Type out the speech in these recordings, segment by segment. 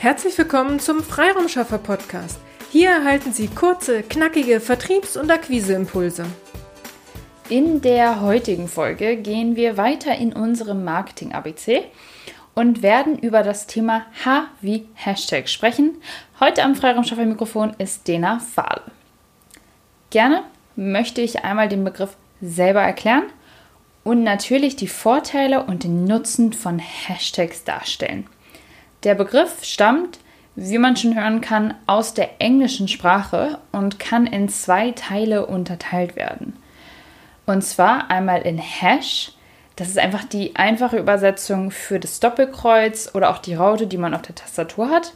Herzlich willkommen zum Freiraumschaffer Podcast. Hier erhalten Sie kurze, knackige Vertriebs- und Akquiseimpulse. In der heutigen Folge gehen wir weiter in unserem Marketing ABC und werden über das Thema H wie Hashtag sprechen. Heute am Freiraumschaffer Mikrofon ist Dena Fahl. Gerne möchte ich einmal den Begriff selber erklären und natürlich die Vorteile und den Nutzen von Hashtags darstellen. Der Begriff stammt, wie man schon hören kann, aus der englischen Sprache und kann in zwei Teile unterteilt werden. Und zwar einmal in Hash, das ist einfach die einfache Übersetzung für das Doppelkreuz oder auch die Raute, die man auf der Tastatur hat.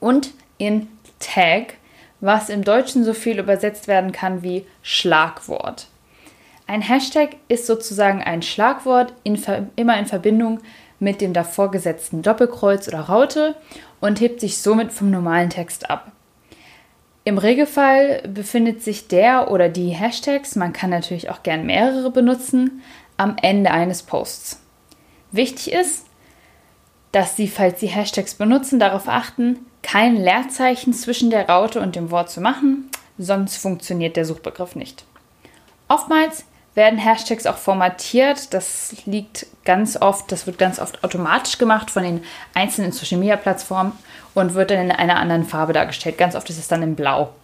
Und in Tag, was im Deutschen so viel übersetzt werden kann wie Schlagwort. Ein Hashtag ist sozusagen ein Schlagwort in, immer in Verbindung mit dem davor gesetzten Doppelkreuz oder Raute und hebt sich somit vom normalen Text ab. Im Regelfall befindet sich der oder die Hashtags, man kann natürlich auch gern mehrere benutzen, am Ende eines Posts. Wichtig ist, dass Sie, falls Sie Hashtags benutzen, darauf achten, kein Leerzeichen zwischen der Raute und dem Wort zu machen, sonst funktioniert der Suchbegriff nicht. Oftmals werden Hashtags auch formatiert. Das liegt ganz oft, das wird ganz oft automatisch gemacht von den einzelnen Social Media Plattformen und wird dann in einer anderen Farbe dargestellt. Ganz oft ist es dann in Blau.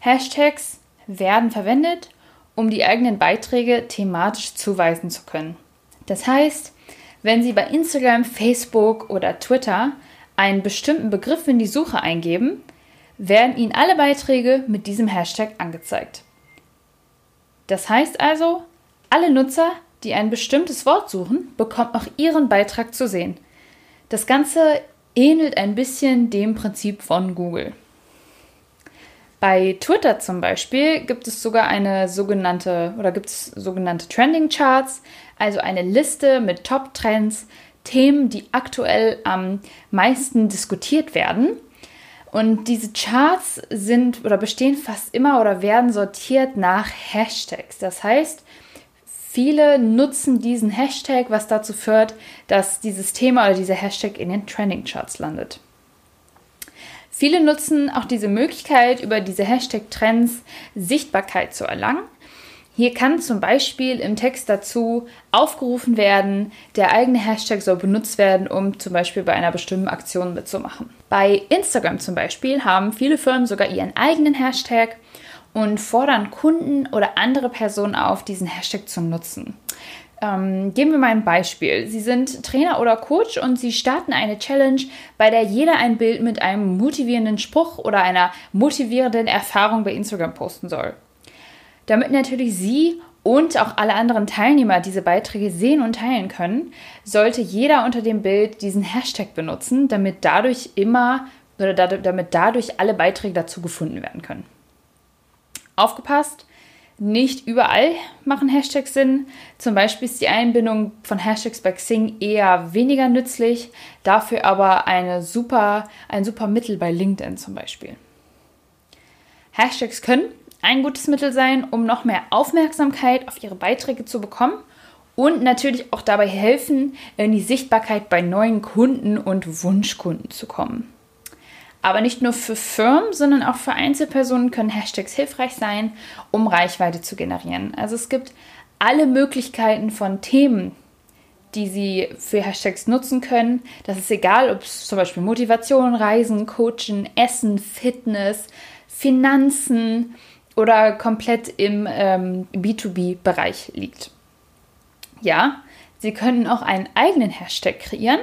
Hashtags werden verwendet, um die eigenen Beiträge thematisch zuweisen zu können. Das heißt, wenn Sie bei Instagram, Facebook oder Twitter einen bestimmten Begriff in die Suche eingeben, werden Ihnen alle Beiträge mit diesem Hashtag angezeigt. Das heißt also, alle Nutzer, die ein bestimmtes Wort suchen, bekommen auch ihren Beitrag zu sehen. Das Ganze ähnelt ein bisschen dem Prinzip von Google. Bei Twitter zum Beispiel gibt es sogar eine sogenannte oder gibt es sogenannte Trending Charts, also eine Liste mit Top-Trends, Themen, die aktuell am meisten diskutiert werden. Und diese Charts sind oder bestehen fast immer oder werden sortiert nach Hashtags. Das heißt, viele nutzen diesen Hashtag, was dazu führt, dass dieses Thema oder dieser Hashtag in den Trending Charts landet. Viele nutzen auch diese Möglichkeit, über diese Hashtag-Trends Sichtbarkeit zu erlangen. Hier kann zum Beispiel im Text dazu aufgerufen werden, der eigene Hashtag soll benutzt werden, um zum Beispiel bei einer bestimmten Aktion mitzumachen. Bei Instagram zum Beispiel haben viele Firmen sogar ihren eigenen Hashtag und fordern Kunden oder andere Personen auf, diesen Hashtag zu nutzen. Ähm, geben wir mal ein Beispiel. Sie sind Trainer oder Coach und Sie starten eine Challenge, bei der jeder ein Bild mit einem motivierenden Spruch oder einer motivierenden Erfahrung bei Instagram posten soll. Damit natürlich Sie und auch alle anderen Teilnehmer diese Beiträge sehen und teilen können, sollte jeder unter dem Bild diesen Hashtag benutzen, damit dadurch immer oder damit dadurch alle Beiträge dazu gefunden werden können. Aufgepasst, nicht überall machen Hashtags Sinn. Zum Beispiel ist die Einbindung von Hashtags bei Xing eher weniger nützlich, dafür aber eine super, ein super Mittel bei LinkedIn zum Beispiel. Hashtags können ein gutes Mittel sein, um noch mehr Aufmerksamkeit auf ihre Beiträge zu bekommen und natürlich auch dabei helfen, in die Sichtbarkeit bei neuen Kunden und Wunschkunden zu kommen. Aber nicht nur für Firmen, sondern auch für Einzelpersonen können Hashtags hilfreich sein, um Reichweite zu generieren. Also es gibt alle Möglichkeiten von Themen, die Sie für Hashtags nutzen können. Das ist egal, ob es zum Beispiel Motivation, Reisen, Coaching, Essen, Fitness, Finanzen, oder komplett im ähm, B2B-Bereich liegt. Ja, Sie können auch einen eigenen Hashtag kreieren.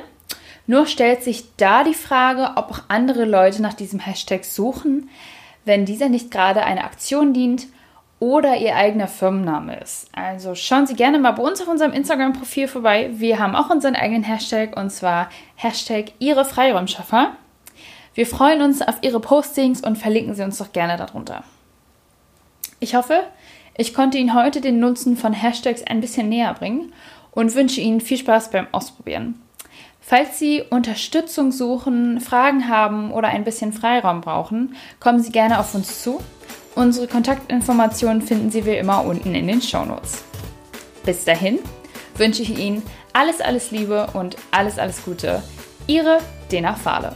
Nur stellt sich da die Frage, ob auch andere Leute nach diesem Hashtag suchen, wenn dieser nicht gerade einer Aktion dient oder Ihr eigener Firmenname ist. Also schauen Sie gerne mal bei uns auf unserem Instagram-Profil vorbei. Wir haben auch unseren eigenen Hashtag und zwar Hashtag Ihre Freiräumschaffer. Wir freuen uns auf Ihre Postings und verlinken Sie uns doch gerne darunter. Ich hoffe, ich konnte Ihnen heute den Nutzen von Hashtags ein bisschen näher bringen und wünsche Ihnen viel Spaß beim Ausprobieren. Falls Sie Unterstützung suchen, Fragen haben oder ein bisschen Freiraum brauchen, kommen Sie gerne auf uns zu. Unsere Kontaktinformationen finden Sie wie immer unten in den Shownotes. Bis dahin wünsche ich Ihnen alles, alles Liebe und alles, alles Gute. Ihre Dena Fahle.